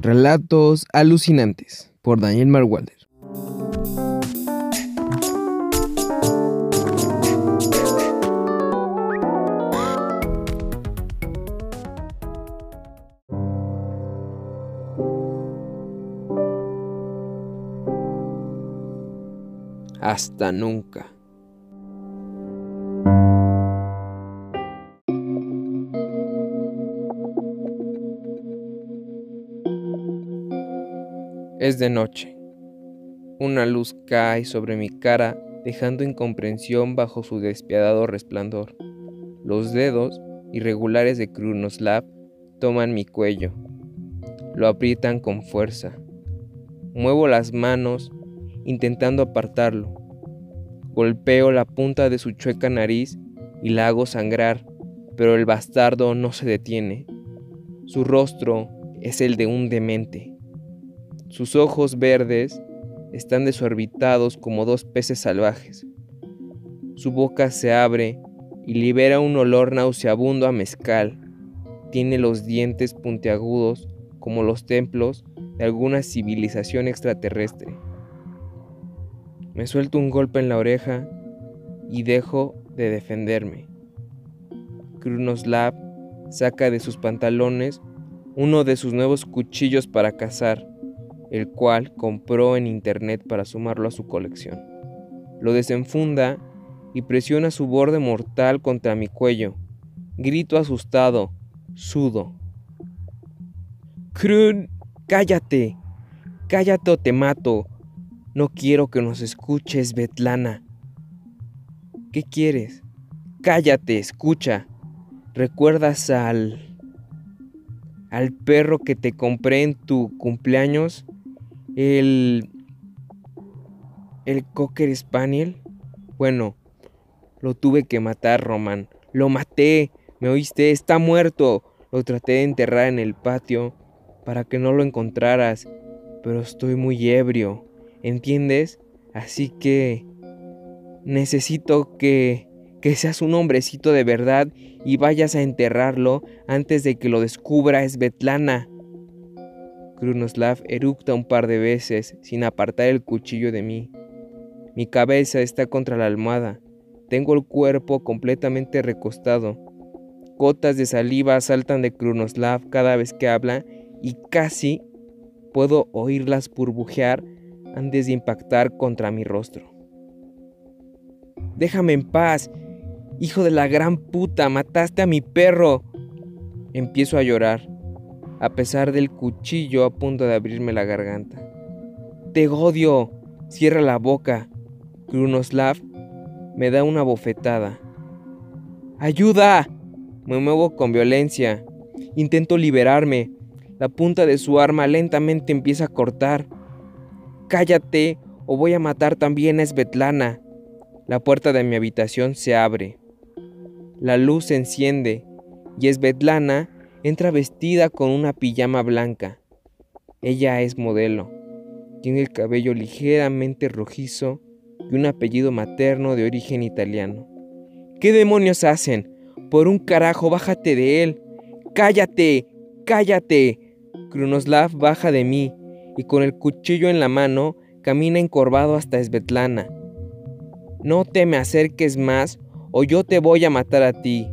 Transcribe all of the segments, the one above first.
Relatos alucinantes por Daniel Marwalder. Hasta nunca. Es de noche. Una luz cae sobre mi cara, dejando incomprensión bajo su despiadado resplandor. Los dedos irregulares de Krunoslav toman mi cuello. Lo aprietan con fuerza. Muevo las manos intentando apartarlo. Golpeo la punta de su chueca nariz y la hago sangrar, pero el bastardo no se detiene. Su rostro es el de un demente. Sus ojos verdes están desorbitados como dos peces salvajes. Su boca se abre y libera un olor nauseabundo a mezcal. Tiene los dientes puntiagudos como los templos de alguna civilización extraterrestre. Me suelto un golpe en la oreja y dejo de defenderme. Krunoslav saca de sus pantalones uno de sus nuevos cuchillos para cazar el cual compró en internet para sumarlo a su colección. Lo desenfunda y presiona su borde mortal contra mi cuello. Grito asustado, sudo. Krun, cállate, cállate o te mato. No quiero que nos escuches, Betlana. ¿Qué quieres? Cállate, escucha. ¿Recuerdas al... al perro que te compré en tu cumpleaños? El. El Cocker Spaniel. Bueno, lo tuve que matar, Roman. Lo maté. ¿Me oíste? Está muerto. Lo traté de enterrar en el patio para que no lo encontraras. Pero estoy muy ebrio. ¿Entiendes? Así que... Necesito que... que seas un hombrecito de verdad y vayas a enterrarlo antes de que lo descubra Svetlana. Krunoslav eructa un par de veces sin apartar el cuchillo de mí. Mi cabeza está contra la almohada. Tengo el cuerpo completamente recostado. Gotas de saliva saltan de Krunoslav cada vez que habla y casi puedo oírlas burbujear antes de impactar contra mi rostro. Déjame en paz, hijo de la gran puta, mataste a mi perro. Empiezo a llorar a pesar del cuchillo a punto de abrirme la garganta. Te odio. Cierra la boca. Krunoslav me da una bofetada. ¡Ayuda! Me muevo con violencia. Intento liberarme. La punta de su arma lentamente empieza a cortar. Cállate o voy a matar también a Svetlana. La puerta de mi habitación se abre. La luz se enciende y Svetlana Entra vestida con una pijama blanca. Ella es modelo. Tiene el cabello ligeramente rojizo y un apellido materno de origen italiano. ¿Qué demonios hacen? Por un carajo, bájate de él. Cállate, cállate. Krunoslav baja de mí y con el cuchillo en la mano camina encorvado hasta Svetlana. No te me acerques más o yo te voy a matar a ti.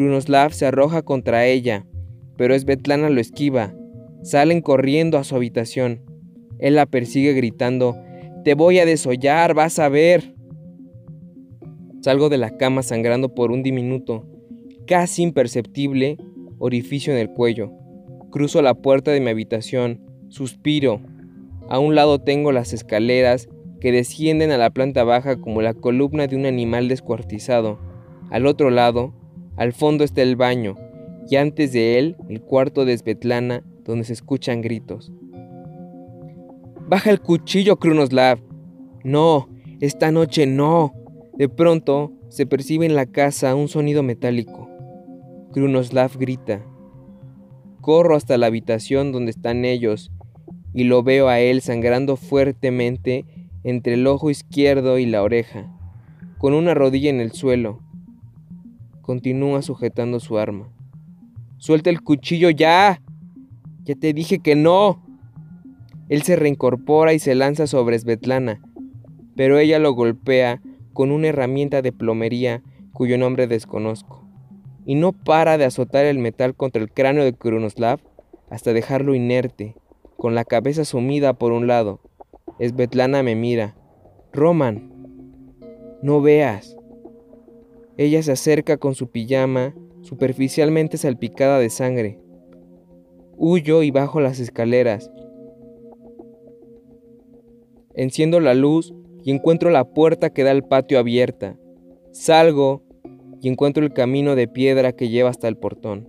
Krunoslav se arroja contra ella, pero Svetlana lo esquiva. Salen corriendo a su habitación. Él la persigue gritando, Te voy a desollar, vas a ver. Salgo de la cama sangrando por un diminuto, casi imperceptible, orificio en el cuello. Cruzo la puerta de mi habitación, suspiro. A un lado tengo las escaleras que descienden a la planta baja como la columna de un animal descuartizado. Al otro lado, al fondo está el baño, y antes de él el cuarto de Svetlana, donde se escuchan gritos. Baja el cuchillo, Krunoslav. No, esta noche no. De pronto se percibe en la casa un sonido metálico. Krunoslav grita. Corro hasta la habitación donde están ellos y lo veo a él sangrando fuertemente entre el ojo izquierdo y la oreja, con una rodilla en el suelo continúa sujetando su arma. ¡Suelta el cuchillo ya! Ya te dije que no. Él se reincorpora y se lanza sobre Svetlana, pero ella lo golpea con una herramienta de plomería cuyo nombre desconozco, y no para de azotar el metal contra el cráneo de Krunoslav hasta dejarlo inerte, con la cabeza sumida por un lado. Svetlana me mira. Roman, no veas. Ella se acerca con su pijama superficialmente salpicada de sangre. Huyo y bajo las escaleras. Enciendo la luz y encuentro la puerta que da al patio abierta. Salgo y encuentro el camino de piedra que lleva hasta el portón.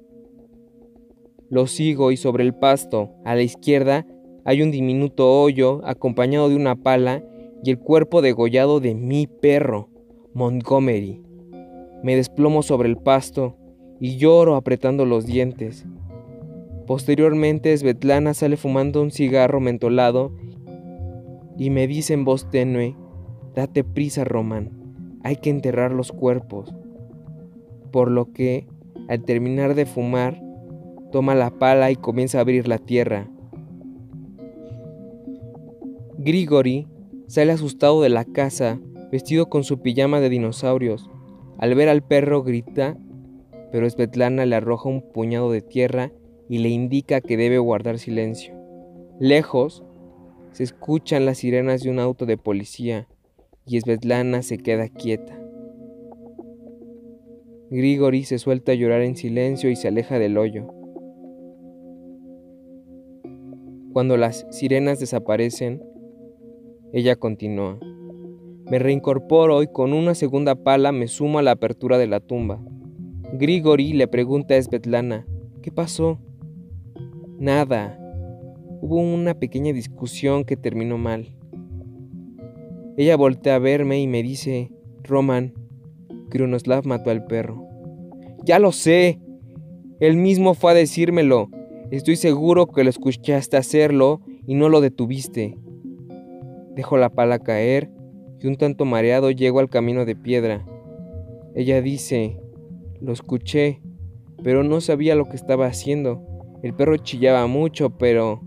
Lo sigo y sobre el pasto, a la izquierda, hay un diminuto hoyo acompañado de una pala y el cuerpo degollado de mi perro, Montgomery. Me desplomo sobre el pasto y lloro apretando los dientes. Posteriormente, Svetlana sale fumando un cigarro mentolado y me dice en voz tenue, date prisa, Román, hay que enterrar los cuerpos. Por lo que, al terminar de fumar, toma la pala y comienza a abrir la tierra. Grigori sale asustado de la casa, vestido con su pijama de dinosaurios. Al ver al perro grita, pero Svetlana le arroja un puñado de tierra y le indica que debe guardar silencio. Lejos, se escuchan las sirenas de un auto de policía y Svetlana se queda quieta. Grigori se suelta a llorar en silencio y se aleja del hoyo. Cuando las sirenas desaparecen, ella continúa. Me reincorporo y con una segunda pala me sumo a la apertura de la tumba. Grigori le pregunta a Svetlana, ¿qué pasó? Nada. Hubo una pequeña discusión que terminó mal. Ella voltea a verme y me dice, Roman, Krunoslav mató al perro. Ya lo sé. Él mismo fue a decírmelo. Estoy seguro que lo escuchaste hacerlo y no lo detuviste. Dejo la pala caer y un tanto mareado llego al camino de piedra. Ella dice, lo escuché, pero no sabía lo que estaba haciendo. El perro chillaba mucho, pero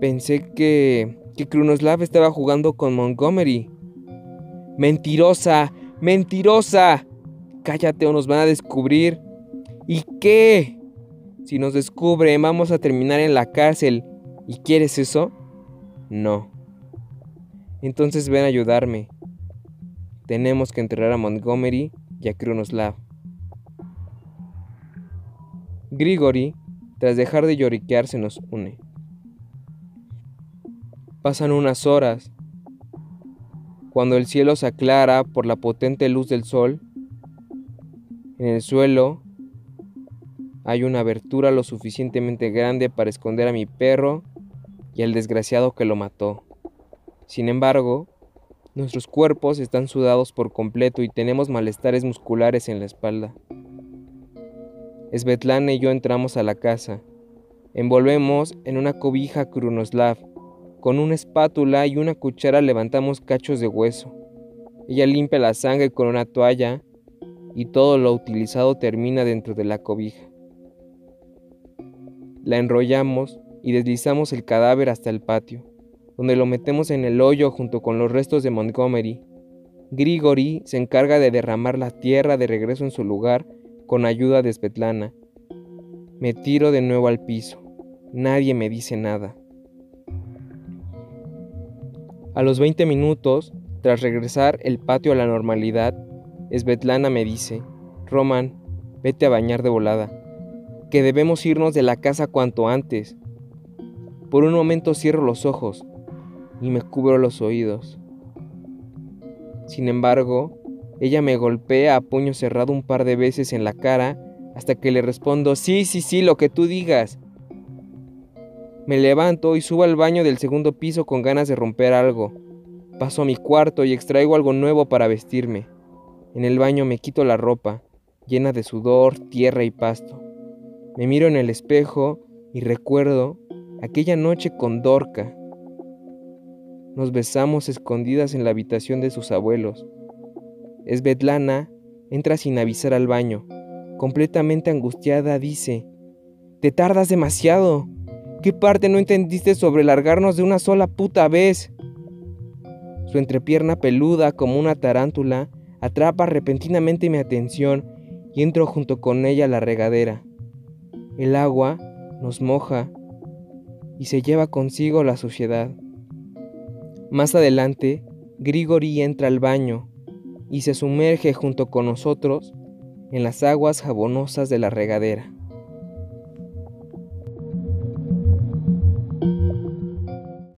pensé que que Krunoslav estaba jugando con Montgomery. Mentirosa, mentirosa. Cállate o nos van a descubrir. ¿Y qué? Si nos descubren, vamos a terminar en la cárcel. ¿Y quieres eso? No. Entonces ven a ayudarme. Tenemos que enterrar a Montgomery y a Krunoslav. Grigori, tras dejar de lloriquear, se nos une. Pasan unas horas. Cuando el cielo se aclara por la potente luz del sol, en el suelo hay una abertura lo suficientemente grande para esconder a mi perro y al desgraciado que lo mató. Sin embargo, nuestros cuerpos están sudados por completo y tenemos malestares musculares en la espalda. Svetlana y yo entramos a la casa. Envolvemos en una cobija Krunoslav. Con una espátula y una cuchara levantamos cachos de hueso. Ella limpia la sangre con una toalla y todo lo utilizado termina dentro de la cobija. La enrollamos y deslizamos el cadáver hasta el patio, donde lo metemos en el hoyo junto con los restos de Montgomery. Grigori se encarga de derramar la tierra de regreso en su lugar con ayuda de Svetlana. Me tiro de nuevo al piso. Nadie me dice nada. A los 20 minutos, tras regresar el patio a la normalidad, Svetlana me dice, Roman, vete a bañar de volada, que debemos irnos de la casa cuanto antes. Por un momento cierro los ojos y me cubro los oídos. Sin embargo, ella me golpea a puño cerrado un par de veces en la cara hasta que le respondo, sí, sí, sí, lo que tú digas. Me levanto y subo al baño del segundo piso con ganas de romper algo. Paso a mi cuarto y extraigo algo nuevo para vestirme. En el baño me quito la ropa, llena de sudor, tierra y pasto. Me miro en el espejo y recuerdo aquella noche con Dorca. Nos besamos escondidas en la habitación de sus abuelos. Svetlana entra sin avisar al baño. Completamente angustiada dice, Te tardas demasiado. ¿Qué parte no entendiste sobre largarnos de una sola puta vez? Su entrepierna peluda como una tarántula atrapa repentinamente mi atención y entro junto con ella a la regadera. El agua nos moja y se lleva consigo la suciedad. Más adelante, Grigori entra al baño y se sumerge junto con nosotros en las aguas jabonosas de la regadera.